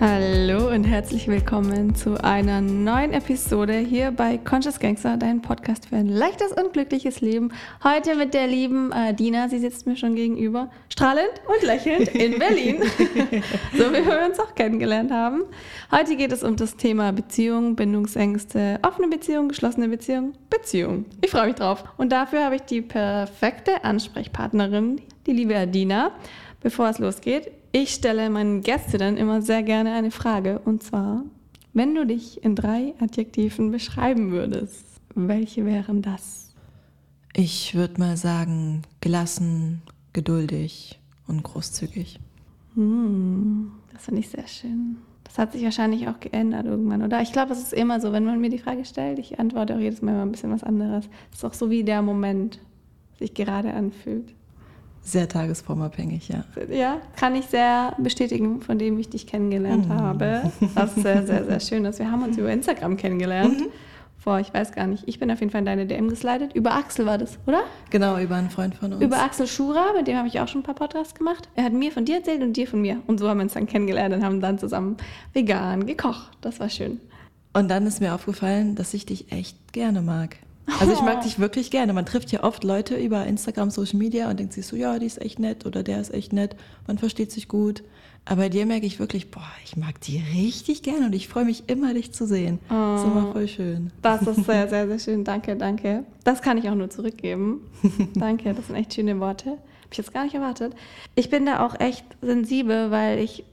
Hallo und herzlich willkommen zu einer neuen Episode hier bei Conscious Gangster, dein Podcast für ein leichtes und glückliches Leben. Heute mit der lieben äh, Dina, sie sitzt mir schon gegenüber, strahlend und lächelnd in Berlin, so wie wir uns auch kennengelernt haben. Heute geht es um das Thema Beziehung, Bindungsängste, offene Beziehung, geschlossene Beziehung, Beziehung. Ich freue mich drauf. Und dafür habe ich die perfekte Ansprechpartnerin, die liebe Adina. Bevor es losgeht, ich stelle meinen Gästinnen immer sehr gerne eine Frage und zwar, wenn du dich in drei Adjektiven beschreiben würdest, welche wären das? Ich würde mal sagen, gelassen, geduldig und großzügig. Hm, das finde ich sehr schön. Das hat sich wahrscheinlich auch geändert irgendwann, oder? Ich glaube, es ist immer so, wenn man mir die Frage stellt, ich antworte auch jedes Mal immer ein bisschen was anderes. Es ist auch so wie der Moment sich gerade anfühlt. Sehr tagesformabhängig, ja. Ja, kann ich sehr bestätigen, von dem ich dich kennengelernt mhm. habe. Was sehr, sehr, sehr schön ist. Wir haben uns über Instagram kennengelernt. Mhm. Vor, ich weiß gar nicht, ich bin auf jeden Fall in deine DM geslidet. Über Axel war das, oder? Genau, über einen Freund von uns. Über Axel Schura, mit dem habe ich auch schon ein paar Podcasts gemacht. Er hat mir von dir erzählt und dir von mir. Und so haben wir uns dann kennengelernt und haben dann zusammen vegan gekocht. Das war schön. Und dann ist mir aufgefallen, dass ich dich echt gerne mag. Also ich mag dich wirklich gerne. Man trifft ja oft Leute über Instagram, Social Media und denkt sich so, ja, die ist echt nett oder der ist echt nett. Man versteht sich gut. Aber bei dir merke ich wirklich, boah, ich mag die richtig gerne und ich freue mich immer, dich zu sehen. Oh, das ist immer voll schön. Das ist sehr, sehr, sehr schön. Danke, danke. Das kann ich auch nur zurückgeben. danke, das sind echt schöne Worte. Habe ich jetzt gar nicht erwartet. Ich bin da auch echt sensibel, weil ich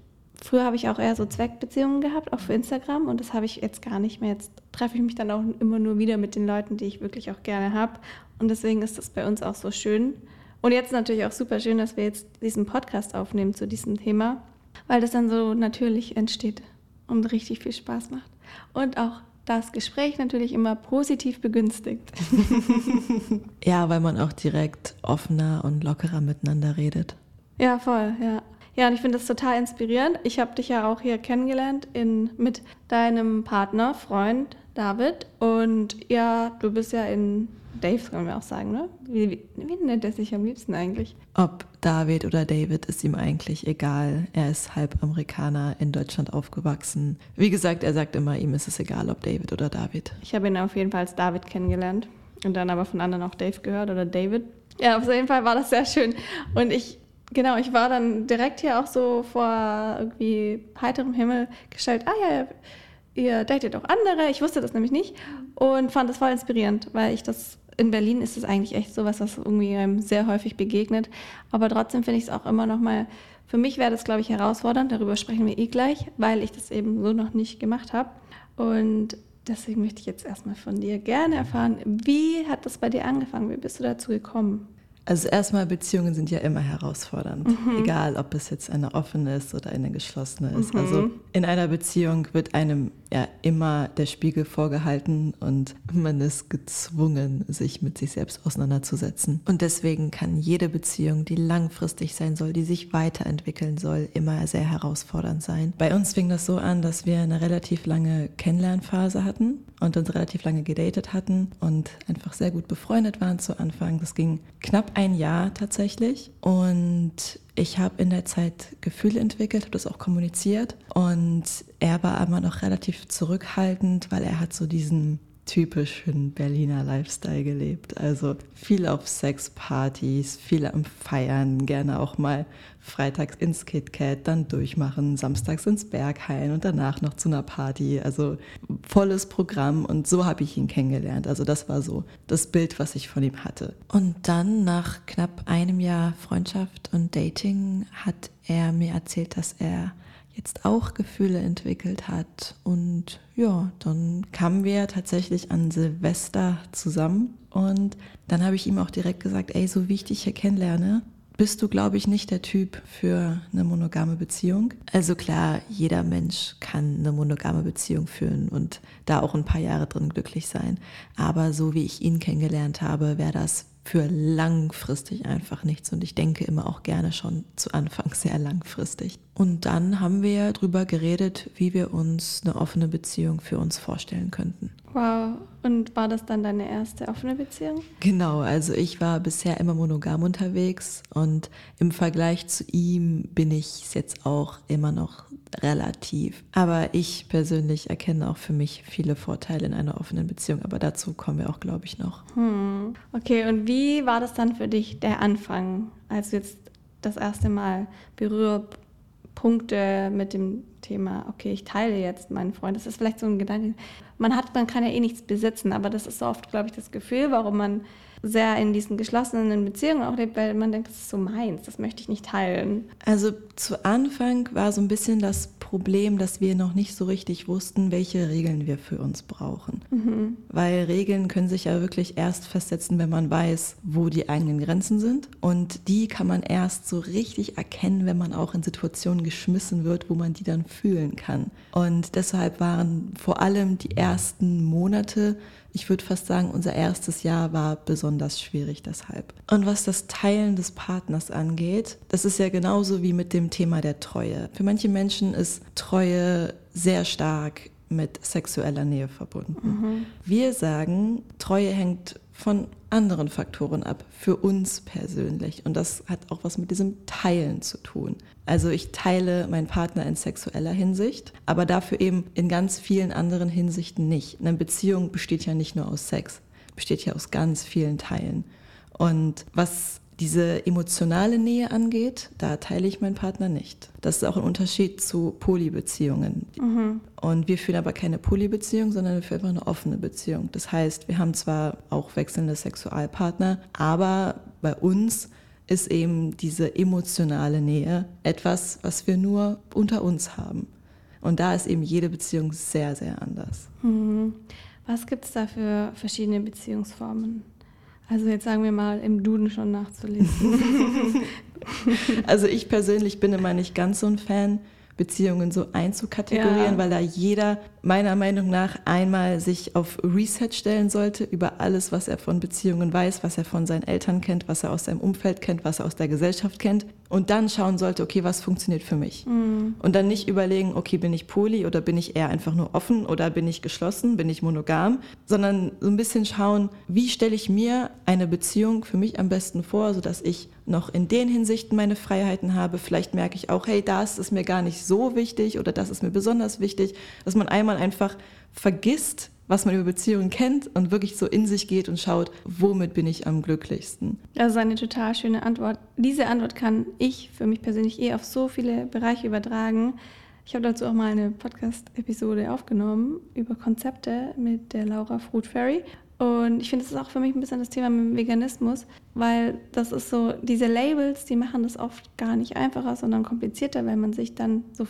früher habe ich auch eher so Zweckbeziehungen gehabt, auch für Instagram. Und das habe ich jetzt gar nicht mehr. Jetzt treffe ich mich dann auch immer nur wieder mit den Leuten, die ich wirklich auch gerne habe. Und deswegen ist das bei uns auch so schön. Und jetzt natürlich auch super schön, dass wir jetzt diesen Podcast aufnehmen zu diesem Thema, weil das dann so natürlich entsteht und richtig viel Spaß macht. Und auch das Gespräch natürlich immer positiv begünstigt. ja, weil man auch direkt offener und lockerer miteinander redet. Ja, voll, ja. Ja, und ich finde das total inspirierend. Ich habe dich ja auch hier kennengelernt in, mit deinem Partner, Freund David. Und ja, du bist ja in Dave, kann man auch sagen, ne? Wie, wie, wie nennt er sich am liebsten eigentlich? Ob David oder David ist ihm eigentlich egal. Er ist halb Amerikaner, in Deutschland aufgewachsen. Wie gesagt, er sagt immer, ihm ist es egal, ob David oder David. Ich habe ihn auf jeden Fall als David kennengelernt und dann aber von anderen auch Dave gehört oder David. Ja, auf jeden Fall war das sehr schön. Und ich Genau, ich war dann direkt hier auch so vor irgendwie heiterem Himmel gestellt, ah ja, ihr datet auch andere. Ich wusste das nämlich nicht und fand das voll inspirierend, weil ich das in Berlin ist es eigentlich echt sowas, was irgendwie einem sehr häufig begegnet. Aber trotzdem finde ich es auch immer noch mal, für mich wäre das, glaube ich, herausfordernd. Darüber sprechen wir eh gleich, weil ich das eben so noch nicht gemacht habe. Und deswegen möchte ich jetzt erstmal von dir gerne erfahren, wie hat das bei dir angefangen? Wie bist du dazu gekommen? Also erstmal, Beziehungen sind ja immer herausfordernd, mhm. egal ob es jetzt eine offene ist oder eine geschlossene ist. Mhm. Also in einer Beziehung wird einem ja immer der Spiegel vorgehalten und man ist gezwungen, sich mit sich selbst auseinanderzusetzen. Und deswegen kann jede Beziehung, die langfristig sein soll, die sich weiterentwickeln soll, immer sehr herausfordernd sein. Bei uns fing das so an, dass wir eine relativ lange Kennenlernphase hatten und uns relativ lange gedatet hatten und einfach sehr gut befreundet waren zu Anfang. Das ging knapp ein Jahr tatsächlich und ich habe in der Zeit Gefühle entwickelt, habe das auch kommuniziert. Und er war immer noch relativ zurückhaltend, weil er hat so diesen typischen Berliner Lifestyle gelebt. Also viel auf Sexpartys, viel am Feiern, gerne auch mal freitags ins KitKat, dann durchmachen, samstags ins Berghain und danach noch zu einer Party. Also volles Programm und so habe ich ihn kennengelernt. Also das war so das Bild, was ich von ihm hatte. Und dann nach knapp einem Jahr Freundschaft und Dating hat er mir erzählt, dass er jetzt auch Gefühle entwickelt hat. Und ja, dann kamen wir tatsächlich an Silvester zusammen. Und dann habe ich ihm auch direkt gesagt, ey, so wie ich dich hier kennenlerne, bist du, glaube ich, nicht der Typ für eine monogame Beziehung. Also klar, jeder Mensch kann eine monogame Beziehung führen und da auch ein paar Jahre drin glücklich sein. Aber so wie ich ihn kennengelernt habe, wäre das für langfristig einfach nichts. Und ich denke immer auch gerne schon zu Anfang sehr langfristig. Und dann haben wir darüber geredet, wie wir uns eine offene Beziehung für uns vorstellen könnten. Wow. Und war das dann deine erste offene Beziehung? Genau. Also ich war bisher immer monogam unterwegs und im Vergleich zu ihm bin ich es jetzt auch immer noch relativ. Aber ich persönlich erkenne auch für mich viele Vorteile in einer offenen Beziehung. Aber dazu kommen wir auch, glaube ich, noch. Hm. Okay, und wie war das dann für dich der Anfang, als du jetzt das erste Mal Berührpunkte mit dem Thema, okay, ich teile jetzt meinen Freund. Das ist vielleicht so ein Gedanke. Man hat, man kann ja eh nichts besitzen, aber das ist so oft, glaube ich, das Gefühl, warum man sehr in diesen geschlossenen Beziehungen auch lebt, weil man denkt, das ist so meins, das möchte ich nicht teilen. Also zu Anfang war so ein bisschen das Problem, dass wir noch nicht so richtig wussten, welche Regeln wir für uns brauchen. Mhm. Weil Regeln können sich ja wirklich erst festsetzen, wenn man weiß, wo die eigenen Grenzen sind. Und die kann man erst so richtig erkennen, wenn man auch in Situationen geschmissen wird, wo man die dann fühlen kann. Und deshalb waren vor allem die ersten Monate ich würde fast sagen, unser erstes Jahr war besonders schwierig deshalb. Und was das Teilen des Partners angeht, das ist ja genauso wie mit dem Thema der Treue. Für manche Menschen ist Treue sehr stark mit sexueller Nähe verbunden. Mhm. Wir sagen, Treue hängt von anderen Faktoren ab, für uns persönlich. Und das hat auch was mit diesem Teilen zu tun. Also ich teile meinen Partner in sexueller Hinsicht, aber dafür eben in ganz vielen anderen Hinsichten nicht. Eine Beziehung besteht ja nicht nur aus Sex, besteht ja aus ganz vielen Teilen. Und was diese emotionale Nähe angeht, da teile ich meinen Partner nicht. Das ist auch ein Unterschied zu Polybeziehungen. Mhm. Und wir führen aber keine Polybeziehung, sondern wir führen einfach eine offene Beziehung. Das heißt, wir haben zwar auch wechselnde Sexualpartner, aber bei uns ist eben diese emotionale Nähe etwas, was wir nur unter uns haben. Und da ist eben jede Beziehung sehr, sehr anders. Mhm. Was gibt es da für verschiedene Beziehungsformen? Also jetzt sagen wir mal im Duden schon nachzulesen. also ich persönlich bin immer nicht ganz so ein Fan, Beziehungen so einzukategorieren, ja. weil da jeder meiner Meinung nach einmal sich auf Reset stellen sollte über alles, was er von Beziehungen weiß, was er von seinen Eltern kennt, was er aus seinem Umfeld kennt, was er aus der Gesellschaft kennt und dann schauen sollte, okay, was funktioniert für mich? Mhm. Und dann nicht überlegen, okay, bin ich poly oder bin ich eher einfach nur offen oder bin ich geschlossen, bin ich monogam, sondern so ein bisschen schauen, wie stelle ich mir eine Beziehung für mich am besten vor, sodass ich noch in den Hinsichten meine Freiheiten habe. Vielleicht merke ich auch, hey, das ist mir gar nicht so wichtig oder das ist mir besonders wichtig, dass man einmal einfach vergisst, was man über Beziehungen kennt und wirklich so in sich geht und schaut, womit bin ich am glücklichsten. Das ist eine total schöne Antwort. Diese Antwort kann ich für mich persönlich eh auf so viele Bereiche übertragen. Ich habe dazu auch mal eine Podcast-Episode aufgenommen über Konzepte mit der Laura Fruit Fairy. Und ich finde, das ist auch für mich ein bisschen das Thema mit dem Veganismus, weil das ist so, diese Labels, die machen das oft gar nicht einfacher, sondern komplizierter, weil man sich dann so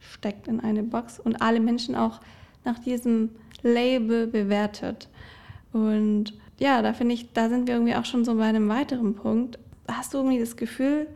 feststeckt in eine Box und alle Menschen auch nach diesem Label bewertet. Und ja, da finde ich, da sind wir irgendwie auch schon so bei einem weiteren Punkt. Hast du irgendwie das Gefühl,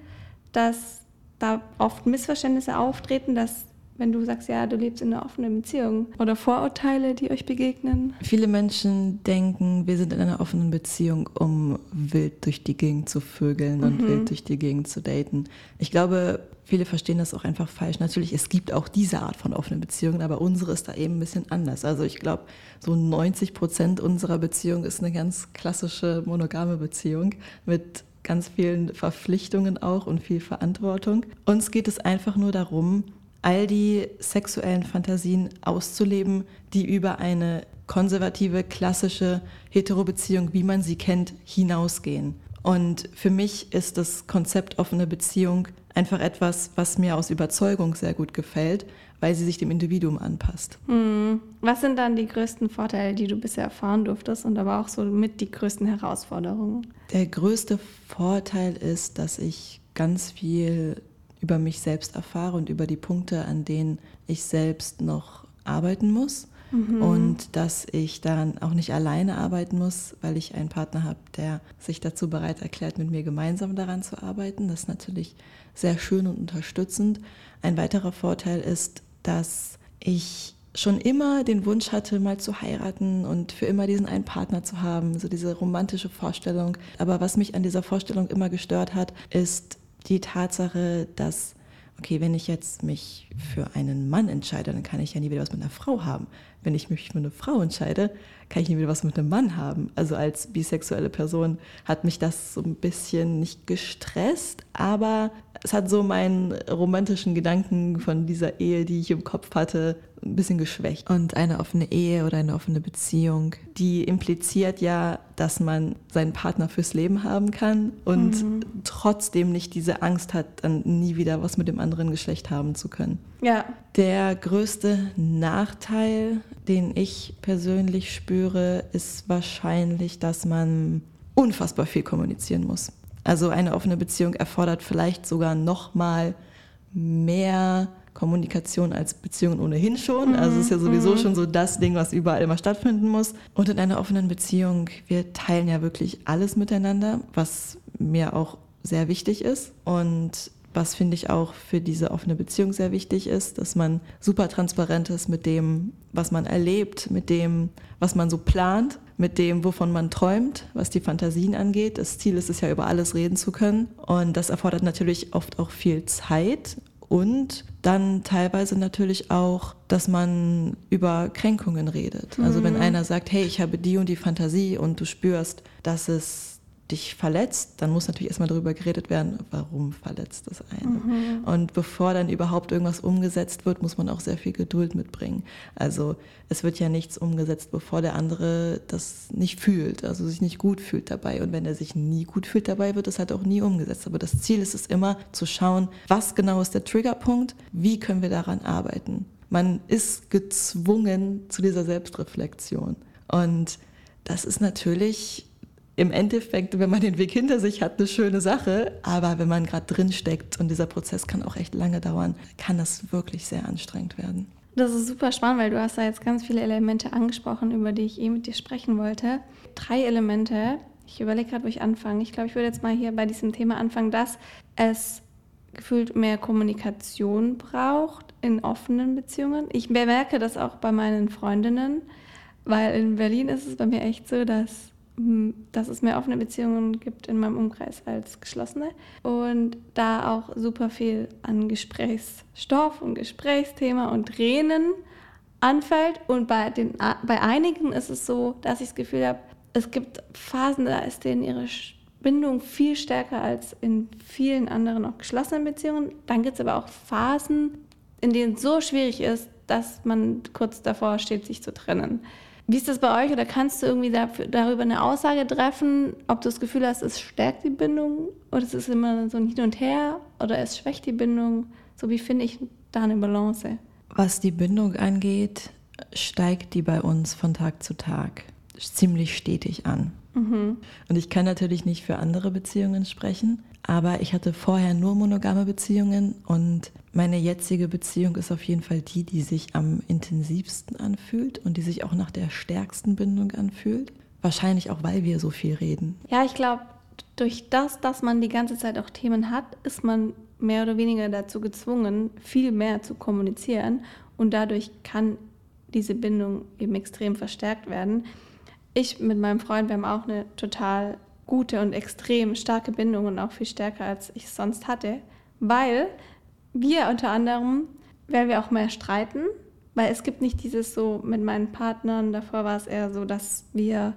dass da oft Missverständnisse auftreten, dass wenn du sagst, ja, du lebst in einer offenen Beziehung oder Vorurteile, die euch begegnen? Viele Menschen denken, wir sind in einer offenen Beziehung, um wild durch die Gegend zu vögeln mhm. und wild durch die Gegend zu daten. Ich glaube, viele verstehen das auch einfach falsch. Natürlich, es gibt auch diese Art von offenen Beziehungen, aber unsere ist da eben ein bisschen anders. Also ich glaube, so 90 Prozent unserer Beziehung ist eine ganz klassische monogame Beziehung mit ganz vielen Verpflichtungen auch und viel Verantwortung. Uns geht es einfach nur darum, all die sexuellen Fantasien auszuleben, die über eine konservative, klassische Heterobeziehung, wie man sie kennt, hinausgehen. Und für mich ist das Konzept offene Beziehung einfach etwas, was mir aus Überzeugung sehr gut gefällt, weil sie sich dem Individuum anpasst. Hm. Was sind dann die größten Vorteile, die du bisher erfahren durftest und aber auch so mit die größten Herausforderungen? Der größte Vorteil ist, dass ich ganz viel über mich selbst erfahre und über die Punkte, an denen ich selbst noch arbeiten muss. Mhm. Und dass ich daran auch nicht alleine arbeiten muss, weil ich einen Partner habe, der sich dazu bereit erklärt, mit mir gemeinsam daran zu arbeiten. Das ist natürlich sehr schön und unterstützend. Ein weiterer Vorteil ist, dass ich schon immer den Wunsch hatte, mal zu heiraten und für immer diesen einen Partner zu haben, so diese romantische Vorstellung. Aber was mich an dieser Vorstellung immer gestört hat, ist die Tatsache, dass okay, wenn ich jetzt mich für einen Mann entscheide, dann kann ich ja nie wieder was mit einer Frau haben. Wenn ich mich für eine Frau entscheide, kann ich nie wieder was mit einem Mann haben. Also als bisexuelle Person hat mich das so ein bisschen nicht gestresst, aber es hat so meinen romantischen Gedanken von dieser Ehe, die ich im Kopf hatte, ein bisschen geschwächt. Und eine offene Ehe oder eine offene Beziehung, die impliziert ja, dass man seinen Partner fürs Leben haben kann und mhm. trotzdem nicht diese Angst hat, dann nie wieder was mit dem anderen Geschlecht haben zu können. Ja. Der größte Nachteil, den ich persönlich spüre, ist wahrscheinlich, dass man unfassbar viel kommunizieren muss. Also eine offene Beziehung erfordert vielleicht sogar noch mal mehr Kommunikation als Beziehungen ohnehin schon. Mhm. Also es ist ja sowieso mhm. schon so das Ding, was überall immer stattfinden muss. Und in einer offenen Beziehung, wir teilen ja wirklich alles miteinander, was mir auch sehr wichtig ist. Und was finde ich auch für diese offene Beziehung sehr wichtig ist, dass man super transparent ist mit dem, was man erlebt, mit dem, was man so plant, mit dem, wovon man träumt, was die Fantasien angeht. Das Ziel ist es ja, über alles reden zu können. Und das erfordert natürlich oft auch viel Zeit und dann teilweise natürlich auch, dass man über Kränkungen redet. Also wenn mhm. einer sagt, hey, ich habe die und die Fantasie und du spürst, dass es dich verletzt, dann muss natürlich erstmal darüber geredet werden, warum verletzt das einen. Mhm. Und bevor dann überhaupt irgendwas umgesetzt wird, muss man auch sehr viel Geduld mitbringen. Also es wird ja nichts umgesetzt, bevor der andere das nicht fühlt, also sich nicht gut fühlt dabei. Und wenn er sich nie gut fühlt dabei, wird es halt auch nie umgesetzt. Aber das Ziel ist es immer zu schauen, was genau ist der Triggerpunkt, wie können wir daran arbeiten. Man ist gezwungen zu dieser Selbstreflexion. Und das ist natürlich im Endeffekt, wenn man den Weg hinter sich hat, eine schöne Sache. Aber wenn man gerade drin steckt und dieser Prozess kann auch echt lange dauern, kann das wirklich sehr anstrengend werden. Das ist super spannend, weil du hast da jetzt ganz viele Elemente angesprochen, über die ich eh mit dir sprechen wollte. Drei Elemente. Ich überlege gerade, wo ich anfange. Ich glaube, ich würde jetzt mal hier bei diesem Thema anfangen, dass es gefühlt mehr Kommunikation braucht in offenen Beziehungen. Ich bemerke das auch bei meinen Freundinnen, weil in Berlin ist es bei mir echt so, dass dass es mehr offene Beziehungen gibt in meinem Umkreis als geschlossene und da auch super viel an Gesprächsstoff und Gesprächsthema und Tränen anfällt und bei, den, bei einigen ist es so, dass ich das Gefühl habe, es gibt Phasen, da ist denen ihre Bindung viel stärker als in vielen anderen auch geschlossenen Beziehungen. Dann gibt es aber auch Phasen, in denen es so schwierig ist, dass man kurz davor steht, sich zu trennen. Wie ist das bei euch? Oder kannst du irgendwie dafür, darüber eine Aussage treffen, ob du das Gefühl hast, es stärkt die Bindung oder es ist immer so ein Hin und Her oder es schwächt die Bindung? So wie finde ich da eine Balance? Was die Bindung angeht, steigt die bei uns von Tag zu Tag ziemlich stetig an. Mhm. Und ich kann natürlich nicht für andere Beziehungen sprechen, aber ich hatte vorher nur monogame Beziehungen und meine jetzige Beziehung ist auf jeden Fall die, die sich am intensivsten anfühlt und die sich auch nach der stärksten Bindung anfühlt. Wahrscheinlich auch, weil wir so viel reden. Ja, ich glaube, durch das, dass man die ganze Zeit auch Themen hat, ist man mehr oder weniger dazu gezwungen, viel mehr zu kommunizieren und dadurch kann diese Bindung eben extrem verstärkt werden. Ich mit meinem Freund, wir haben auch eine total gute und extrem starke Bindung und auch viel stärker, als ich es sonst hatte, weil wir unter anderem, weil wir auch mehr streiten, weil es gibt nicht dieses so mit meinen Partnern, davor war es eher so, dass wir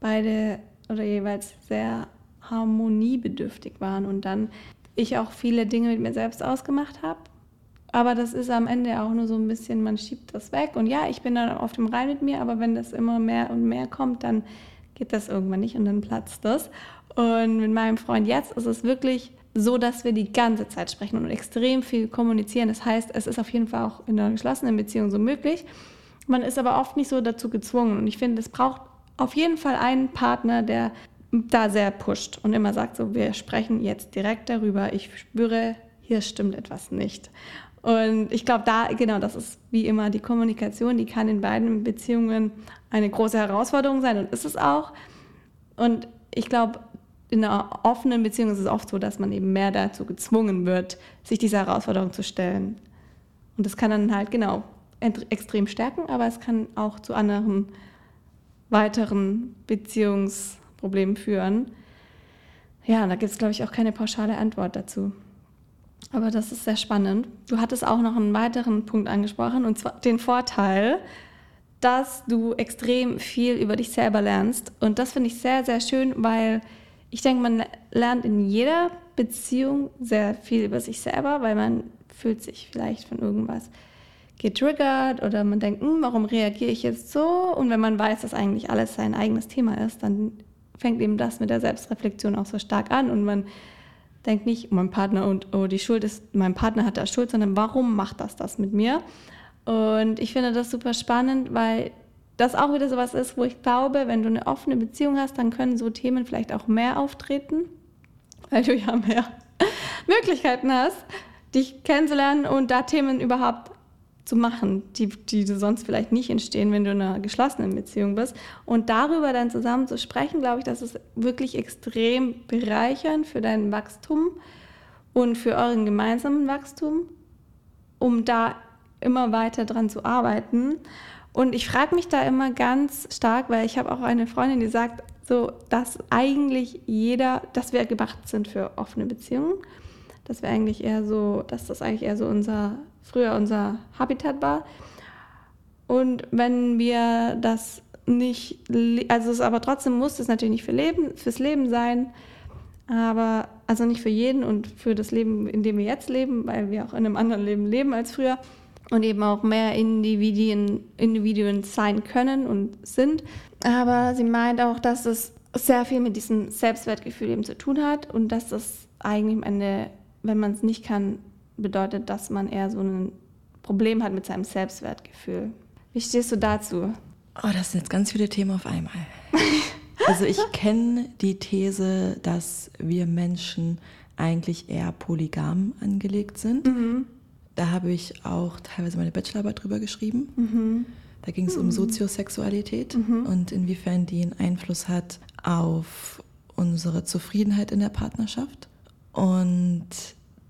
beide oder jeweils sehr harmoniebedürftig waren und dann ich auch viele Dinge mit mir selbst ausgemacht habe. Aber das ist am Ende auch nur so ein bisschen, man schiebt das weg. Und ja, ich bin dann auf dem Rein mit mir, aber wenn das immer mehr und mehr kommt, dann geht das irgendwann nicht und dann platzt das. Und mit meinem Freund jetzt ist es wirklich so dass wir die ganze Zeit sprechen und extrem viel kommunizieren. Das heißt, es ist auf jeden Fall auch in einer geschlossenen Beziehung so möglich. Man ist aber oft nicht so dazu gezwungen. Und ich finde, es braucht auf jeden Fall einen Partner, der da sehr pusht und immer sagt, so, wir sprechen jetzt direkt darüber. Ich spüre, hier stimmt etwas nicht. Und ich glaube, da, genau, das ist wie immer die Kommunikation, die kann in beiden Beziehungen eine große Herausforderung sein und ist es auch. Und ich glaube, in einer offenen Beziehung ist es oft so, dass man eben mehr dazu gezwungen wird, sich dieser Herausforderung zu stellen. Und das kann dann halt genau extrem stärken, aber es kann auch zu anderen weiteren Beziehungsproblemen führen. Ja, da gibt es, glaube ich, auch keine pauschale Antwort dazu. Aber das ist sehr spannend. Du hattest auch noch einen weiteren Punkt angesprochen, und zwar den Vorteil, dass du extrem viel über dich selber lernst. Und das finde ich sehr, sehr schön, weil ich denke, man lernt in jeder Beziehung sehr viel über sich selber, weil man fühlt sich vielleicht von irgendwas getriggert oder man denkt, hm, warum reagiere ich jetzt so? Und wenn man weiß, dass eigentlich alles sein eigenes Thema ist, dann fängt eben das mit der Selbstreflexion auch so stark an und man denkt nicht, mein Partner und oh, die Schuld ist, mein Partner hat da Schuld, sondern warum macht das das mit mir? Und ich finde das super spannend, weil das auch wieder sowas ist, wo ich glaube, wenn du eine offene Beziehung hast, dann können so Themen vielleicht auch mehr auftreten, weil du ja mehr Möglichkeiten hast, dich kennenzulernen und da Themen überhaupt zu machen, die, die sonst vielleicht nicht entstehen, wenn du in einer geschlossenen Beziehung bist. Und darüber dann zusammen zu sprechen, glaube ich, das ist wirklich extrem bereichernd für dein Wachstum und für euren gemeinsamen Wachstum, um da immer weiter dran zu arbeiten. Und ich frage mich da immer ganz stark, weil ich habe auch eine Freundin, die sagt, so, dass eigentlich jeder, dass wir gemacht sind für offene Beziehungen, dass wir eigentlich eher so, dass das eigentlich eher so unser früher unser Habitat war. Und wenn wir das nicht, also es aber trotzdem muss es natürlich nicht für Leben, fürs Leben sein, aber also nicht für jeden und für das Leben, in dem wir jetzt leben, weil wir auch in einem anderen Leben leben als früher und eben auch mehr Individuen, Individuen sein können und sind. Aber sie meint auch, dass es sehr viel mit diesem Selbstwertgefühl eben zu tun hat und dass das eigentlich am Ende, wenn man es nicht kann, bedeutet, dass man eher so ein Problem hat mit seinem Selbstwertgefühl. Wie stehst du dazu? Oh, das sind jetzt ganz viele Themen auf einmal. Also ich kenne die These, dass wir Menschen eigentlich eher polygam angelegt sind. Mhm. Da habe ich auch teilweise meine Bachelorarbeit drüber geschrieben. Mhm. Da ging es mhm. um Soziosexualität mhm. und inwiefern die einen Einfluss hat auf unsere Zufriedenheit in der Partnerschaft. Und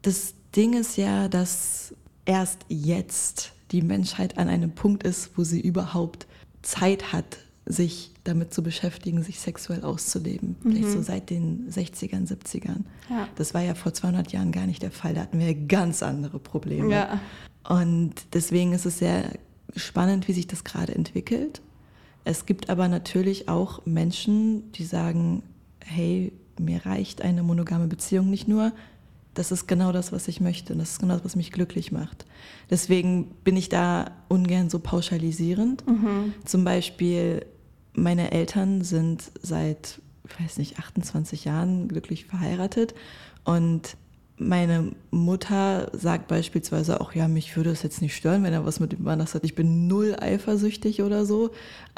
das Ding ist ja, dass erst jetzt die Menschheit an einem Punkt ist, wo sie überhaupt Zeit hat, sich damit zu beschäftigen, sich sexuell auszuleben. Mhm. Vielleicht so seit den 60ern, 70ern. Ja. Das war ja vor 200 Jahren gar nicht der Fall. Da hatten wir ganz andere Probleme. Ja. Und deswegen ist es sehr spannend, wie sich das gerade entwickelt. Es gibt aber natürlich auch Menschen, die sagen, hey, mir reicht eine monogame Beziehung nicht nur, das ist genau das, was ich möchte. Und das ist genau das, was mich glücklich macht. Deswegen bin ich da ungern so pauschalisierend. Mhm. Zum Beispiel, meine Eltern sind seit, ich weiß nicht, 28 Jahren glücklich verheiratet. Und meine Mutter sagt beispielsweise auch, ja, mich würde es jetzt nicht stören, wenn er was mit dem anders hat. Ich bin null eifersüchtig oder so,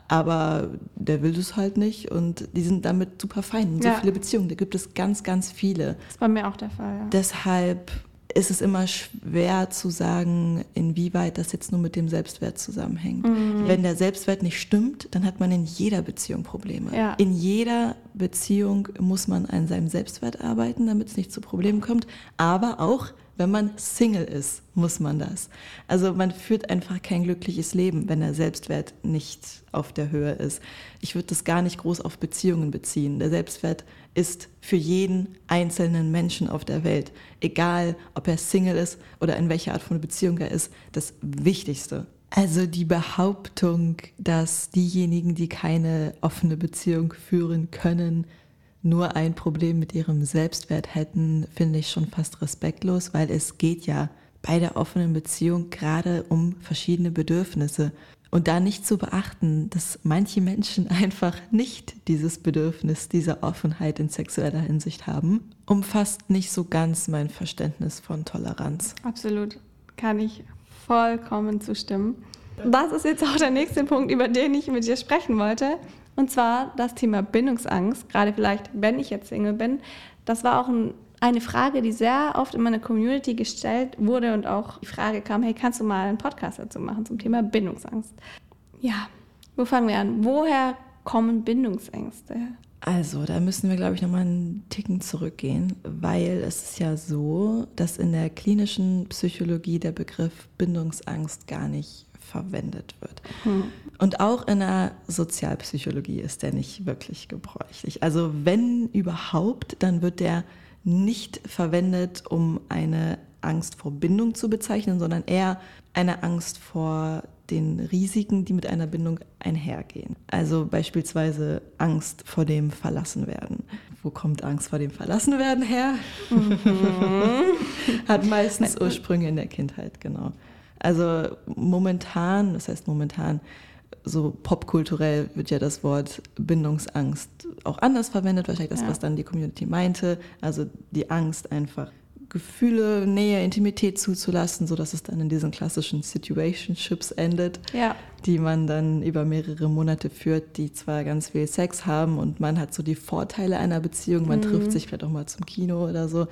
aber der will das halt nicht und die sind damit super fein. So ja. viele Beziehungen, da gibt es ganz, ganz viele. Das bei mir auch der Fall, ja. Deshalb ist es immer schwer zu sagen, inwieweit das jetzt nur mit dem Selbstwert zusammenhängt. Mhm. Wenn der Selbstwert nicht stimmt, dann hat man in jeder Beziehung Probleme. Ja. In jeder Beziehung muss man an seinem Selbstwert arbeiten, damit es nicht zu Problemen kommt, aber auch wenn man Single ist, muss man das. Also man führt einfach kein glückliches Leben, wenn der Selbstwert nicht auf der Höhe ist. Ich würde das gar nicht groß auf Beziehungen beziehen. Der Selbstwert ist für jeden einzelnen Menschen auf der Welt, egal ob er Single ist oder in welcher Art von Beziehung er ist, das Wichtigste. Also die Behauptung, dass diejenigen, die keine offene Beziehung führen können, nur ein Problem mit ihrem Selbstwert hätten, finde ich schon fast respektlos, weil es geht ja bei der offenen Beziehung gerade um verschiedene Bedürfnisse. Und da nicht zu beachten, dass manche Menschen einfach nicht dieses Bedürfnis dieser Offenheit in sexueller Hinsicht haben, umfasst nicht so ganz mein Verständnis von Toleranz. Absolut, kann ich vollkommen zustimmen. Das ist jetzt auch der nächste Punkt, über den ich mit dir sprechen wollte. Und zwar das Thema Bindungsangst, gerade vielleicht, wenn ich jetzt Single bin. Das war auch ein eine Frage, die sehr oft in meiner Community gestellt wurde und auch die Frage kam, hey, kannst du mal einen Podcast dazu machen zum Thema Bindungsangst? Ja, wo fangen wir an? Woher kommen Bindungsängste? Also, da müssen wir, glaube ich, nochmal einen Ticken zurückgehen, weil es ist ja so, dass in der klinischen Psychologie der Begriff Bindungsangst gar nicht verwendet wird. Hm. Und auch in der Sozialpsychologie ist der nicht wirklich gebräuchlich. Also wenn überhaupt, dann wird der nicht verwendet, um eine Angst vor Bindung zu bezeichnen, sondern eher eine Angst vor den Risiken, die mit einer Bindung einhergehen. Also beispielsweise Angst vor dem Verlassenwerden. Wo kommt Angst vor dem Verlassenwerden her? Mhm. Hat meistens Ursprünge in der Kindheit, genau. Also momentan, das heißt momentan, so popkulturell wird ja das Wort Bindungsangst auch anders verwendet, wahrscheinlich das, ja. was dann die Community meinte. Also die Angst einfach Gefühle, Nähe, Intimität zuzulassen, sodass es dann in diesen klassischen Situationships endet, ja. Die man dann über mehrere Monate führt, die zwar ganz viel Sex haben und man hat so die Vorteile einer Beziehung, man mhm. trifft sich vielleicht auch mal zum Kino oder so,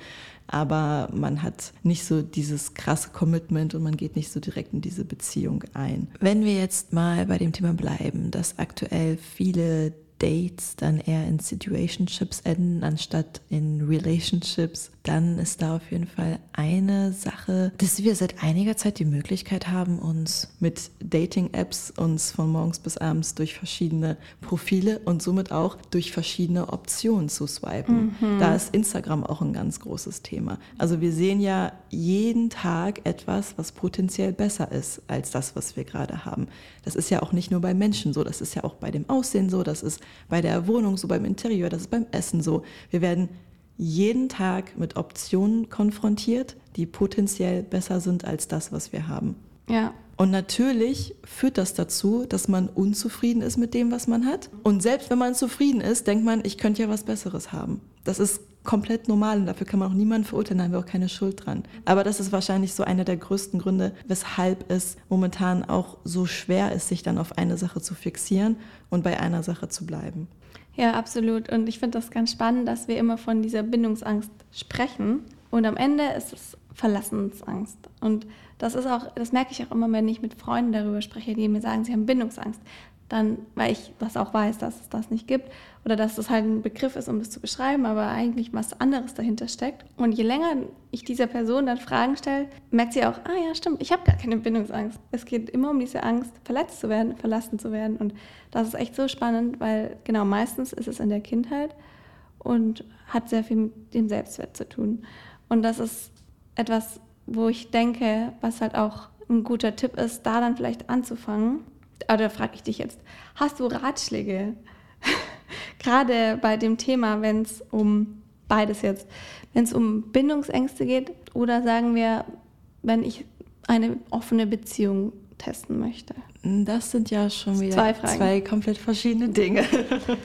aber man hat nicht so dieses krasse Commitment und man geht nicht so direkt in diese Beziehung ein. Wenn wir jetzt mal bei dem Thema bleiben, dass aktuell viele Dates dann eher in Situationships enden, anstatt in Relationships, dann ist da auf jeden Fall eine Sache, dass wir seit einiger Zeit die Möglichkeit haben, uns mit Dating-Apps uns von morgens bis abends durch verschiedene Profile und somit auch durch verschiedene Optionen zu swipen. Mhm. Da ist Instagram auch ein ganz großes Thema. Also wir sehen ja jeden Tag etwas, was potenziell besser ist als das, was wir gerade haben. Das ist ja auch nicht nur bei Menschen so, das ist ja auch bei dem Aussehen so, das ist bei der Wohnung so, beim Interieur, das ist beim Essen so. Wir werden jeden Tag mit Optionen konfrontiert, die potenziell besser sind als das, was wir haben. Ja. Und natürlich führt das dazu, dass man unzufrieden ist mit dem, was man hat. Und selbst wenn man zufrieden ist, denkt man, ich könnte ja was Besseres haben. Das ist komplett normal und dafür kann man auch niemanden verurteilen, da haben wir auch keine Schuld dran. Aber das ist wahrscheinlich so einer der größten Gründe, weshalb es momentan auch so schwer ist, sich dann auf eine Sache zu fixieren und bei einer Sache zu bleiben. Ja, absolut. Und ich finde das ganz spannend, dass wir immer von dieser Bindungsangst sprechen. Und am Ende ist es Verlassensangst. Und das ist auch, das merke ich auch immer, wenn ich mit Freunden darüber spreche, die mir sagen, sie haben Bindungsangst dann, weil ich das auch weiß, dass es das nicht gibt oder dass es halt ein Begriff ist, um das zu beschreiben, aber eigentlich was anderes dahinter steckt. Und je länger ich dieser Person dann Fragen stelle, merkt sie auch, ah ja, stimmt, ich habe gar keine Bindungsangst. Es geht immer um diese Angst, verletzt zu werden, verlassen zu werden. Und das ist echt so spannend, weil genau meistens ist es in der Kindheit und hat sehr viel mit dem Selbstwert zu tun. Und das ist etwas, wo ich denke, was halt auch ein guter Tipp ist, da dann vielleicht anzufangen oder frage ich dich jetzt, hast du Ratschläge? Gerade bei dem Thema, wenn es um beides jetzt, wenn es um Bindungsängste geht oder sagen wir, wenn ich eine offene Beziehung testen möchte? Das sind ja schon wieder zwei, zwei komplett verschiedene Dinge.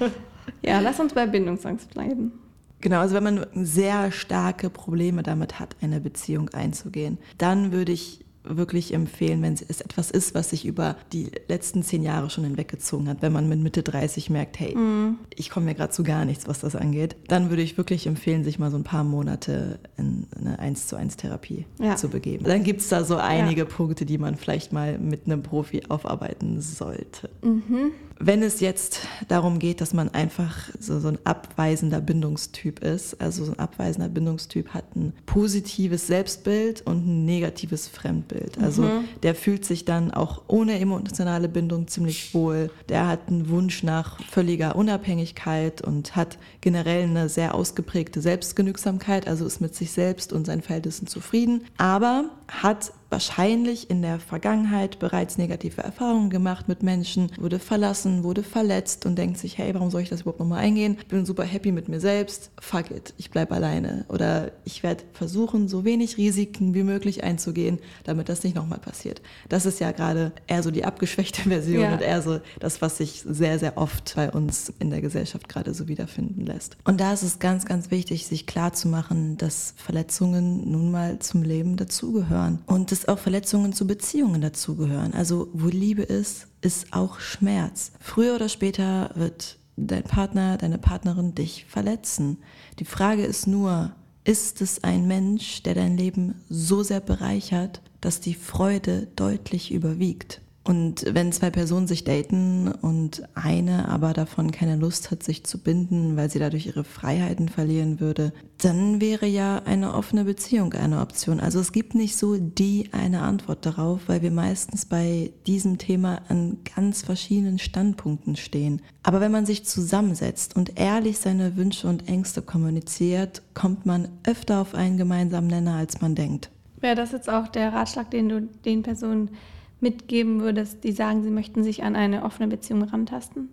ja, lass uns bei Bindungsangst bleiben. Genau, also wenn man sehr starke Probleme damit hat, eine Beziehung einzugehen, dann würde ich wirklich empfehlen, wenn es etwas ist, was sich über die letzten zehn Jahre schon hinweggezogen hat. Wenn man mit Mitte 30 merkt, hey, mm. ich komme mir gerade zu gar nichts, was das angeht, dann würde ich wirklich empfehlen, sich mal so ein paar Monate in eine 1 zu 1 Therapie ja. zu begeben. Dann gibt es da so einige ja. Punkte, die man vielleicht mal mit einem Profi aufarbeiten sollte. Mhm. Wenn es jetzt darum geht, dass man einfach so, so ein abweisender Bindungstyp ist, also so ein abweisender Bindungstyp hat ein positives Selbstbild und ein negatives Fremdbild. Also mhm. der fühlt sich dann auch ohne emotionale Bindung ziemlich wohl. Der hat einen Wunsch nach völliger Unabhängigkeit und hat generell eine sehr ausgeprägte Selbstgenügsamkeit, also ist mit sich selbst und seinen Verhältnissen zufrieden, aber hat wahrscheinlich in der Vergangenheit bereits negative Erfahrungen gemacht mit Menschen, wurde verlassen, wurde verletzt und denkt sich, hey, warum soll ich das überhaupt nochmal eingehen? Ich bin super happy mit mir selbst, fuck it, ich bleibe alleine. Oder ich werde versuchen, so wenig Risiken wie möglich einzugehen, damit das nicht nochmal passiert. Das ist ja gerade eher so die abgeschwächte Version ja. und eher so das, was sich sehr, sehr oft bei uns in der Gesellschaft gerade so wiederfinden lässt. Und da ist es ganz, ganz wichtig, sich klarzumachen, dass Verletzungen nun mal zum Leben dazugehören. Und das auch Verletzungen zu Beziehungen dazugehören. Also wo Liebe ist, ist auch Schmerz. Früher oder später wird dein Partner, deine Partnerin dich verletzen. Die Frage ist nur, ist es ein Mensch, der dein Leben so sehr bereichert, dass die Freude deutlich überwiegt? Und wenn zwei Personen sich daten und eine aber davon keine Lust hat, sich zu binden, weil sie dadurch ihre Freiheiten verlieren würde, dann wäre ja eine offene Beziehung eine Option. Also es gibt nicht so die eine Antwort darauf, weil wir meistens bei diesem Thema an ganz verschiedenen Standpunkten stehen. Aber wenn man sich zusammensetzt und ehrlich seine Wünsche und Ängste kommuniziert, kommt man öfter auf einen gemeinsamen Nenner, als man denkt. Wäre das jetzt auch der Ratschlag, den du den Personen mitgeben würdest, die sagen, sie möchten sich an eine offene Beziehung rantasten?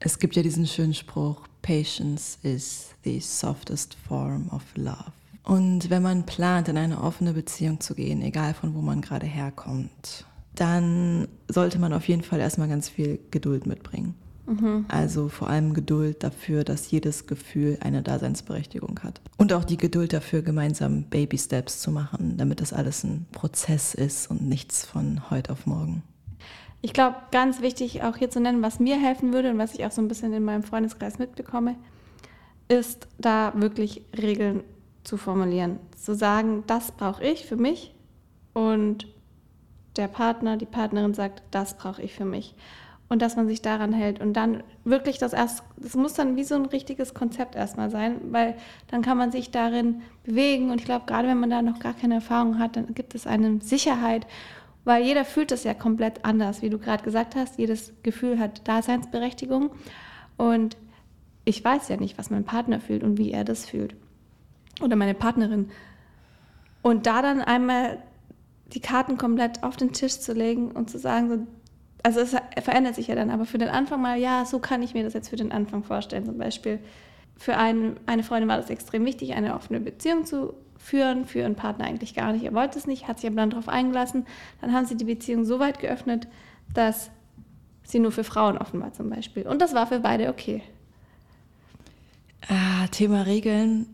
Es gibt ja diesen schönen Spruch, Patience is the softest form of love. Und wenn man plant, in eine offene Beziehung zu gehen, egal von wo man gerade herkommt, dann sollte man auf jeden Fall erstmal ganz viel Geduld mitbringen. Mhm. Also vor allem Geduld dafür, dass jedes Gefühl eine Daseinsberechtigung hat. Und auch die Geduld dafür, gemeinsam Baby Steps zu machen, damit das alles ein Prozess ist und nichts von heute auf morgen. Ich glaube, ganz wichtig auch hier zu nennen, was mir helfen würde und was ich auch so ein bisschen in meinem Freundeskreis mitbekomme, ist da wirklich Regeln zu formulieren. Zu sagen, das brauche ich für mich und der Partner, die Partnerin sagt, das brauche ich für mich. Und dass man sich daran hält und dann wirklich das erst, das muss dann wie so ein richtiges Konzept erstmal sein, weil dann kann man sich darin bewegen und ich glaube, gerade wenn man da noch gar keine Erfahrung hat, dann gibt es eine Sicherheit weil jeder fühlt das ja komplett anders, wie du gerade gesagt hast. Jedes Gefühl hat Daseinsberechtigung und ich weiß ja nicht, was mein Partner fühlt und wie er das fühlt oder meine Partnerin. Und da dann einmal die Karten komplett auf den Tisch zu legen und zu sagen, so, also es verändert sich ja dann, aber für den Anfang mal, ja, so kann ich mir das jetzt für den Anfang vorstellen. Zum Beispiel für einen, eine Freundin war das extrem wichtig, eine offene Beziehung zu führen, für ihren Partner eigentlich gar nicht. Er wollte es nicht, hat sich aber dann darauf eingelassen. Dann haben sie die Beziehung so weit geöffnet, dass sie nur für Frauen offen war zum Beispiel. Und das war für beide okay. Ah, Thema Regeln.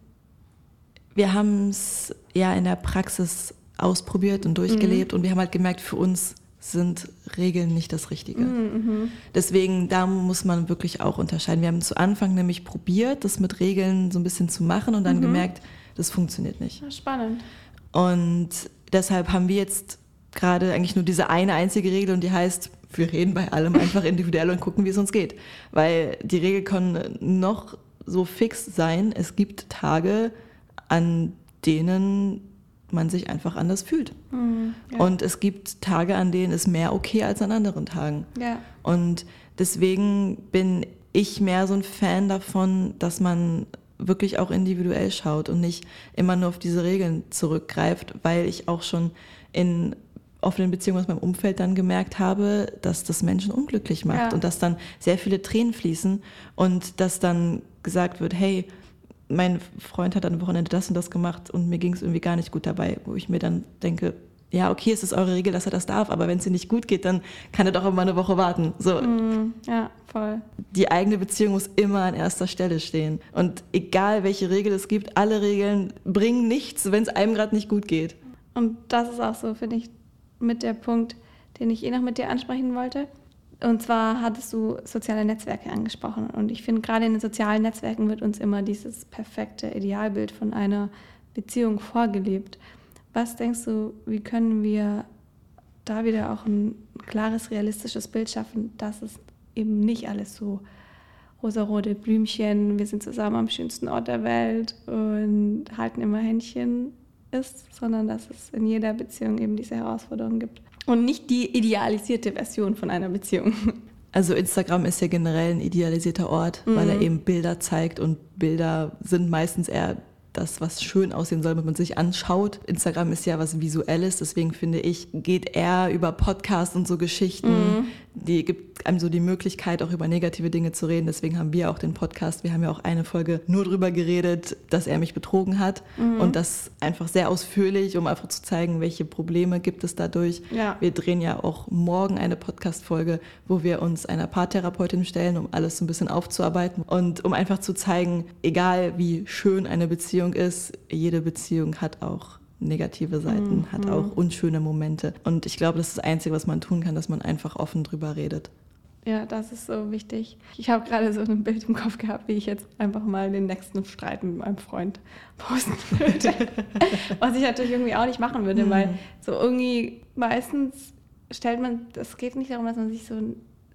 Wir haben es ja in der Praxis ausprobiert und durchgelebt mhm. und wir haben halt gemerkt, für uns sind Regeln nicht das Richtige. Mhm, mhm. Deswegen, da muss man wirklich auch unterscheiden. Wir haben zu Anfang nämlich probiert, das mit Regeln so ein bisschen zu machen und dann mhm. gemerkt, das funktioniert nicht. Spannend. Und deshalb haben wir jetzt gerade eigentlich nur diese eine einzige Regel und die heißt, wir reden bei allem einfach individuell und gucken, wie es uns geht. Weil die Regel kann noch so fix sein, es gibt Tage, an denen man sich einfach anders fühlt. Mhm, ja. Und es gibt Tage, an denen ist mehr okay als an anderen Tagen. Ja. Und deswegen bin ich mehr so ein Fan davon, dass man wirklich auch individuell schaut und nicht immer nur auf diese Regeln zurückgreift, weil ich auch schon in offenen Beziehungen aus meinem Umfeld dann gemerkt habe, dass das Menschen unglücklich macht ja. und dass dann sehr viele Tränen fließen und dass dann gesagt wird, hey, mein Freund hat am Wochenende das und das gemacht und mir ging es irgendwie gar nicht gut dabei, wo ich mir dann denke, ja, okay, es ist eure Regel, dass er das darf, aber wenn es ihm nicht gut geht, dann kann er doch immer eine Woche warten. So. Mm, ja, voll. Die eigene Beziehung muss immer an erster Stelle stehen. Und egal, welche Regel es gibt, alle Regeln bringen nichts, wenn es einem gerade nicht gut geht. Und das ist auch so, finde ich, mit der Punkt, den ich eh noch mit dir ansprechen wollte. Und zwar hattest du soziale Netzwerke angesprochen. Und ich finde, gerade in den sozialen Netzwerken wird uns immer dieses perfekte Idealbild von einer Beziehung vorgelebt. Was denkst du, wie können wir da wieder auch ein klares, realistisches Bild schaffen, dass es eben nicht alles so rosarote Blümchen, wir sind zusammen am schönsten Ort der Welt und halten immer Händchen ist, sondern dass es in jeder Beziehung eben diese Herausforderungen gibt. Und nicht die idealisierte Version von einer Beziehung. Also Instagram ist ja generell ein idealisierter Ort, mhm. weil er mhm. eben Bilder zeigt und Bilder sind meistens eher das, was schön aussehen soll, wenn man sich anschaut. Instagram ist ja was Visuelles, deswegen finde ich, geht er über Podcasts und so Geschichten. Mhm. Die gibt einem so die Möglichkeit, auch über negative Dinge zu reden. Deswegen haben wir auch den Podcast. Wir haben ja auch eine Folge nur drüber geredet, dass er mich betrogen hat. Mhm. Und das einfach sehr ausführlich, um einfach zu zeigen, welche Probleme gibt es dadurch. Ja. Wir drehen ja auch morgen eine Podcast-Folge, wo wir uns einer Paartherapeutin stellen, um alles so ein bisschen aufzuarbeiten und um einfach zu zeigen, egal wie schön eine Beziehung Beziehung ist, jede Beziehung hat auch negative Seiten, mhm. hat auch unschöne Momente. Und ich glaube, das ist das Einzige, was man tun kann, dass man einfach offen drüber redet. Ja, das ist so wichtig. Ich habe gerade so ein Bild im Kopf gehabt, wie ich jetzt einfach mal den nächsten Streit mit meinem Freund posten würde. Was ich natürlich irgendwie auch nicht machen würde, mhm. weil so irgendwie meistens stellt man, es geht nicht darum, dass man sich so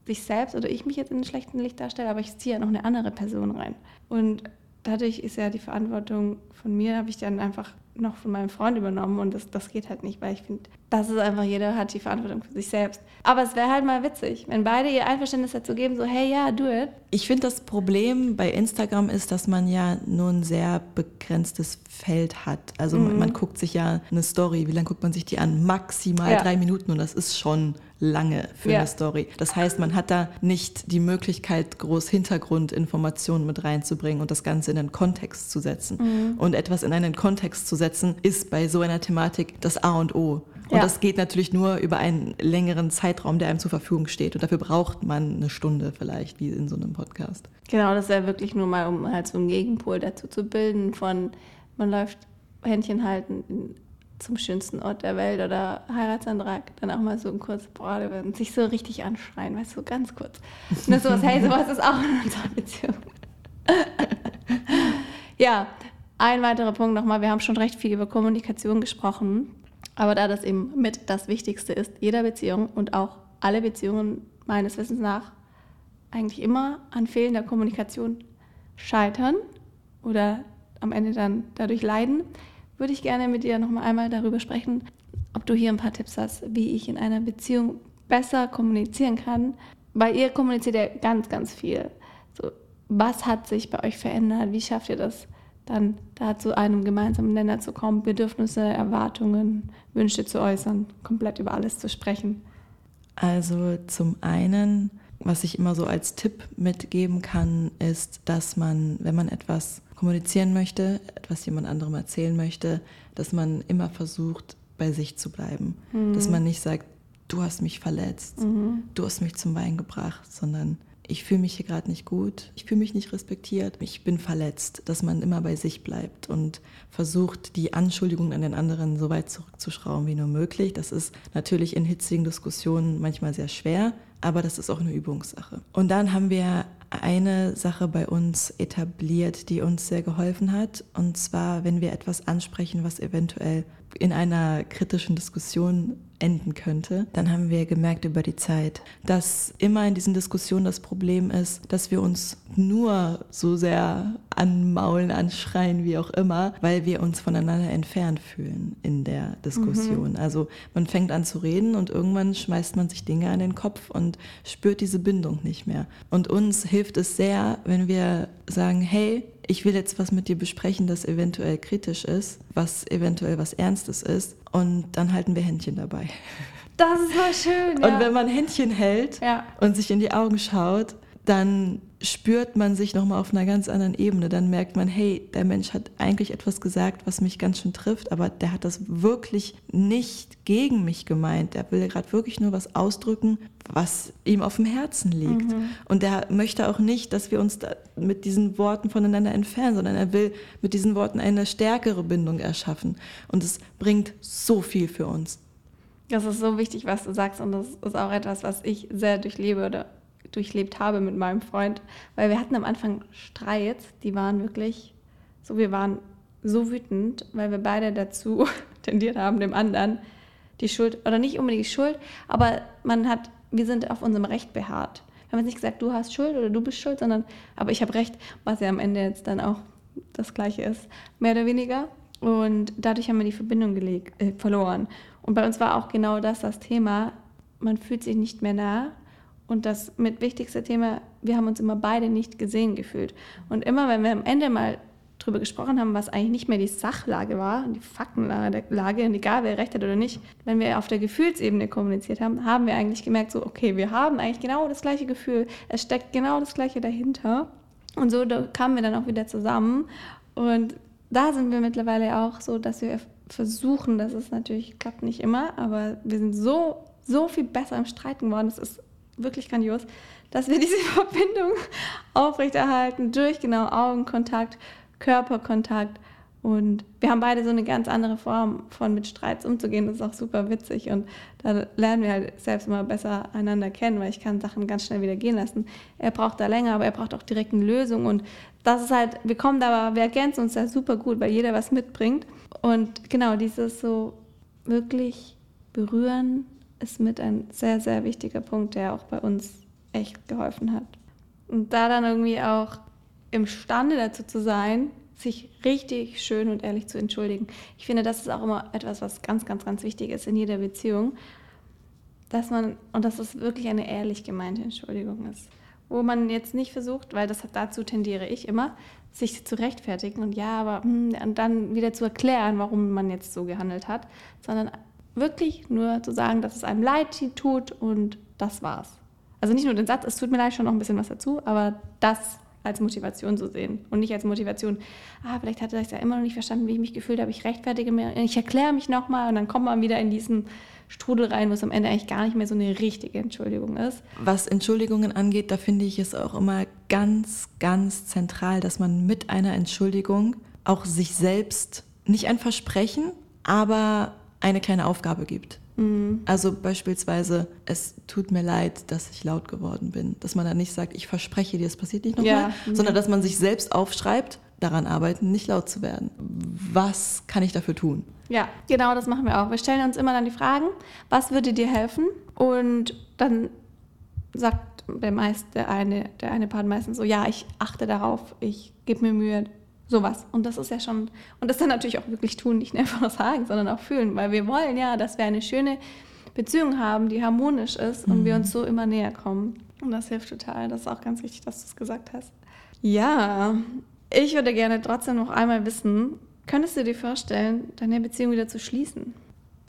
sich selbst oder ich mich jetzt in einem schlechten Licht darstelle, aber ich ziehe ja noch eine andere Person rein. Und dadurch ist ja die Verantwortung von mir, habe ich dann einfach noch von meinem Freund übernommen und das, das geht halt nicht, weil ich finde, das ist einfach, jeder hat die Verantwortung für sich selbst. Aber es wäre halt mal witzig, wenn beide ihr Einverständnis dazu geben, so, hey, ja, do it. Ich finde, das Problem bei Instagram ist, dass man ja nur ein sehr begrenztes Feld hat. Also mhm. man, man, guckt sich ja eine Story, wie lange guckt man sich die an? Maximal ja. drei Minuten und das ist schon lange für ja. eine Story. Das heißt, man hat da nicht die Möglichkeit, groß Hintergrundinformationen mit reinzubringen und das Ganze in einen Kontext zu setzen. Mhm. Und etwas in einen Kontext zu setzen, ist bei so einer Thematik das A und O. Und ja. das geht natürlich nur über einen längeren Zeitraum, der einem zur Verfügung steht. Und dafür braucht man eine Stunde vielleicht, wie in so einem Podcast. Genau, das wäre wirklich nur mal, um halt so einen Gegenpol dazu zu bilden von, man läuft Händchen halten zum schönsten Ort der Welt oder Heiratsantrag, dann auch mal so ein kurz Brade und sich so richtig anschreien, weißt du, so ganz kurz. Und das sowas, hey, sowas ist auch in unserer Beziehung. ja, ein weiterer Punkt nochmal, wir haben schon recht viel über Kommunikation gesprochen. Aber da das eben mit das Wichtigste ist, jeder Beziehung und auch alle Beziehungen meines Wissens nach eigentlich immer an fehlender Kommunikation scheitern oder am Ende dann dadurch leiden, würde ich gerne mit dir nochmal einmal darüber sprechen, ob du hier ein paar Tipps hast, wie ich in einer Beziehung besser kommunizieren kann. Bei ihr kommuniziert ihr ganz, ganz viel. So, was hat sich bei euch verändert? Wie schafft ihr das? Dann da zu einem gemeinsamen Nenner zu kommen, Bedürfnisse, Erwartungen, Wünsche zu äußern, komplett über alles zu sprechen? Also zum einen, was ich immer so als Tipp mitgeben kann, ist, dass man, wenn man etwas kommunizieren möchte, etwas jemand anderem erzählen möchte, dass man immer versucht, bei sich zu bleiben. Mhm. Dass man nicht sagt, du hast mich verletzt, mhm. du hast mich zum Wein gebracht, sondern ich fühle mich hier gerade nicht gut, ich fühle mich nicht respektiert, ich bin verletzt, dass man immer bei sich bleibt und versucht, die Anschuldigungen an den anderen so weit zurückzuschrauben wie nur möglich. Das ist natürlich in hitzigen Diskussionen manchmal sehr schwer, aber das ist auch eine Übungssache. Und dann haben wir eine Sache bei uns etabliert, die uns sehr geholfen hat. Und zwar, wenn wir etwas ansprechen, was eventuell in einer kritischen Diskussion enden könnte, dann haben wir gemerkt über die Zeit, dass immer in diesen Diskussionen das Problem ist, dass wir uns nur so sehr anmaulen, anschreien, wie auch immer, weil wir uns voneinander entfernt fühlen in der Diskussion. Mhm. Also man fängt an zu reden und irgendwann schmeißt man sich Dinge an den Kopf und spürt diese Bindung nicht mehr. Und uns hilft es sehr, wenn wir sagen, hey, ich will jetzt was mit dir besprechen, das eventuell kritisch ist, was eventuell was Ernstes ist. Und dann halten wir Händchen dabei. Das ist mal schön. Und ja. wenn man Händchen hält ja. und sich in die Augen schaut, dann spürt man sich nochmal auf einer ganz anderen Ebene. Dann merkt man, hey, der Mensch hat eigentlich etwas gesagt, was mich ganz schön trifft, aber der hat das wirklich nicht gegen mich gemeint. Der will gerade wirklich nur was ausdrücken, was ihm auf dem Herzen liegt. Mhm. Und der möchte auch nicht, dass wir uns mit diesen Worten voneinander entfernen, sondern er will mit diesen Worten eine stärkere Bindung erschaffen. Und es bringt so viel für uns. Das ist so wichtig, was du sagst. Und das ist auch etwas, was ich sehr durchlebe oder durchlebt habe mit meinem Freund, weil wir hatten am Anfang Streits, die waren wirklich so, wir waren so wütend, weil wir beide dazu tendiert haben, dem anderen die Schuld, oder nicht unbedingt die Schuld, aber man hat, wir sind auf unserem Recht beharrt. Wir haben jetzt nicht gesagt, du hast Schuld oder du bist schuld, sondern, aber ich habe Recht, was ja am Ende jetzt dann auch das Gleiche ist, mehr oder weniger. Und dadurch haben wir die Verbindung gelegt, äh, verloren. Und bei uns war auch genau das das Thema, man fühlt sich nicht mehr nah und das mit wichtigste Thema, wir haben uns immer beide nicht gesehen gefühlt. Und immer, wenn wir am Ende mal drüber gesprochen haben, was eigentlich nicht mehr die Sachlage war, die Faktenlage, egal wer recht hat oder nicht, wenn wir auf der Gefühlsebene kommuniziert haben, haben wir eigentlich gemerkt, so, okay, wir haben eigentlich genau das gleiche Gefühl, es steckt genau das gleiche dahinter. Und so kamen wir dann auch wieder zusammen. Und da sind wir mittlerweile auch so, dass wir versuchen, das ist natürlich, klappt nicht immer, aber wir sind so, so viel besser im Streiten geworden. Das ist wirklich grandios, dass wir diese Verbindung aufrechterhalten durch genau Augenkontakt, Körperkontakt. Und wir haben beide so eine ganz andere Form von mit Streits umzugehen. Das ist auch super witzig. Und da lernen wir halt selbst immer besser einander kennen, weil ich kann Sachen ganz schnell wieder gehen lassen. Er braucht da länger, aber er braucht auch direkt eine Lösung. Und das ist halt, wir kommen da, wir ergänzen uns da super gut, weil jeder was mitbringt. Und genau dieses so wirklich berühren, ist mit ein sehr, sehr wichtiger Punkt, der auch bei uns echt geholfen hat. Und da dann irgendwie auch imstande dazu zu sein, sich richtig schön und ehrlich zu entschuldigen. Ich finde, das ist auch immer etwas, was ganz, ganz, ganz wichtig ist in jeder Beziehung, dass man, und dass es wirklich eine ehrlich gemeinte Entschuldigung ist, wo man jetzt nicht versucht, weil das dazu tendiere ich immer, sich zu rechtfertigen und ja, aber hm, und dann wieder zu erklären, warum man jetzt so gehandelt hat, sondern wirklich nur zu sagen, dass es einem leid tut und das war's. Also nicht nur den Satz, es tut mir leid, schon noch ein bisschen was dazu, aber das als Motivation zu sehen und nicht als Motivation, ah, vielleicht hat er es ja immer noch nicht verstanden, wie ich mich gefühlt habe, ich rechtfertige mir, ich erkläre mich nochmal und dann kommt man wieder in diesen Strudel rein, wo es am Ende eigentlich gar nicht mehr so eine richtige Entschuldigung ist. Was Entschuldigungen angeht, da finde ich es auch immer ganz, ganz zentral, dass man mit einer Entschuldigung auch sich selbst nicht ein Versprechen, aber eine kleine Aufgabe gibt. Mhm. Also beispielsweise, es tut mir leid, dass ich laut geworden bin. Dass man dann nicht sagt, ich verspreche dir, es passiert nicht nochmal, ja. Mhm. sondern dass man sich selbst aufschreibt, daran arbeiten, nicht laut zu werden. Was kann ich dafür tun? Ja, genau, das machen wir auch. Wir stellen uns immer dann die Fragen, was würde dir helfen? Und dann sagt der, meist, der, eine, der eine Part meistens so, ja, ich achte darauf, ich gebe mir Mühe, sowas. Und das ist ja schon, und das dann natürlich auch wirklich tun, nicht einfach nur sagen, sondern auch fühlen, weil wir wollen ja, dass wir eine schöne Beziehung haben, die harmonisch ist und mhm. wir uns so immer näher kommen. Und das hilft total. Das ist auch ganz wichtig, dass du es gesagt hast. Ja, ich würde gerne trotzdem noch einmal wissen, könntest du dir vorstellen, deine Beziehung wieder zu schließen?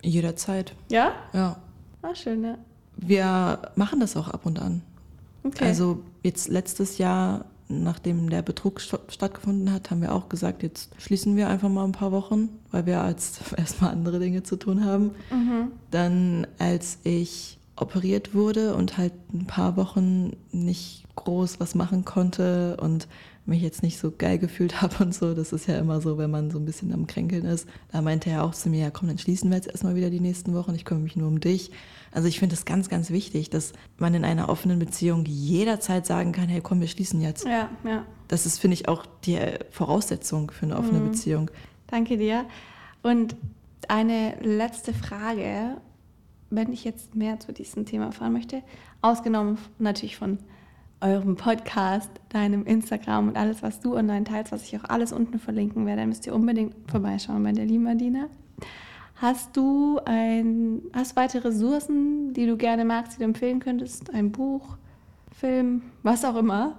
Jederzeit. Ja? Ja. Ah, schön, ja. Wir machen das auch ab und an. Okay. Also jetzt letztes Jahr nachdem der Betrug stattgefunden hat, haben wir auch gesagt, jetzt schließen wir einfach mal ein paar Wochen, weil wir als erstmal andere Dinge zu tun haben. Mhm. Dann, als ich operiert wurde und halt ein paar Wochen nicht groß was machen konnte und mich jetzt nicht so geil gefühlt habe und so. Das ist ja immer so, wenn man so ein bisschen am Kränkeln ist. Da meinte er auch zu mir, ja komm, dann schließen wir jetzt erstmal wieder die nächsten Wochen. Ich kümmere mich nur um dich. Also ich finde es ganz, ganz wichtig, dass man in einer offenen Beziehung jederzeit sagen kann, hey komm, wir schließen jetzt. Ja, ja. Das ist, finde ich, auch die Voraussetzung für eine offene mhm. Beziehung. Danke dir. Und eine letzte Frage, wenn ich jetzt mehr zu diesem Thema erfahren möchte, ausgenommen natürlich von eurem Podcast, deinem Instagram und alles, was du online teilst, was ich auch alles unten verlinken werde, dann müsst ihr unbedingt vorbeischauen bei der lieben Adina. Hast du ein, hast weitere Ressourcen, die du gerne magst, die du empfehlen könntest? Ein Buch, Film, was auch immer?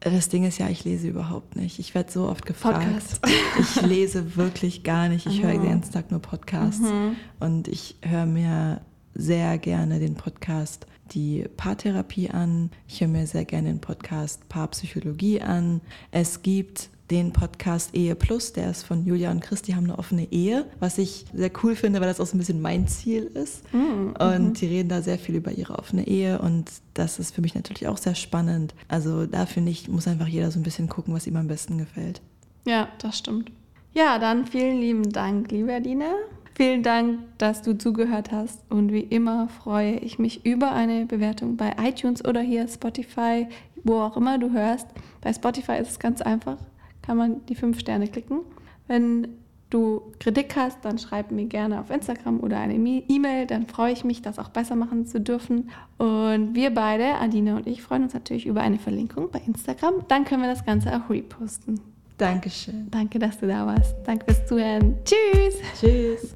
Das Ding ist ja, ich lese überhaupt nicht. Ich werde so oft gefragt. Podcast. Ich lese wirklich gar nicht. Ich höre den ganzen Tag nur Podcasts. Mhm. Und ich höre mir sehr gerne den Podcast die Paartherapie an. Ich höre mir sehr gerne den Podcast Paarpsychologie an. Es gibt den Podcast Ehe Plus, der ist von Julia und Chris, die haben eine offene Ehe, was ich sehr cool finde, weil das auch so ein bisschen mein Ziel ist. Mm, und mhm. die reden da sehr viel über ihre offene Ehe und das ist für mich natürlich auch sehr spannend. Also da finde ich, muss einfach jeder so ein bisschen gucken, was ihm am besten gefällt. Ja, das stimmt. Ja, dann vielen lieben Dank, liebe Adina. Vielen Dank, dass du zugehört hast und wie immer freue ich mich über eine Bewertung bei iTunes oder hier Spotify, wo auch immer du hörst. Bei Spotify ist es ganz einfach kann man die fünf Sterne klicken. Wenn du Kritik hast, dann schreib mir gerne auf Instagram oder eine E-Mail, dann freue ich mich, das auch besser machen zu dürfen. Und wir beide, Adina und ich, freuen uns natürlich über eine Verlinkung bei Instagram. Dann können wir das Ganze auch reposten. Dankeschön. Danke, dass du da warst. Danke fürs Zuhören. Tschüss. Tschüss.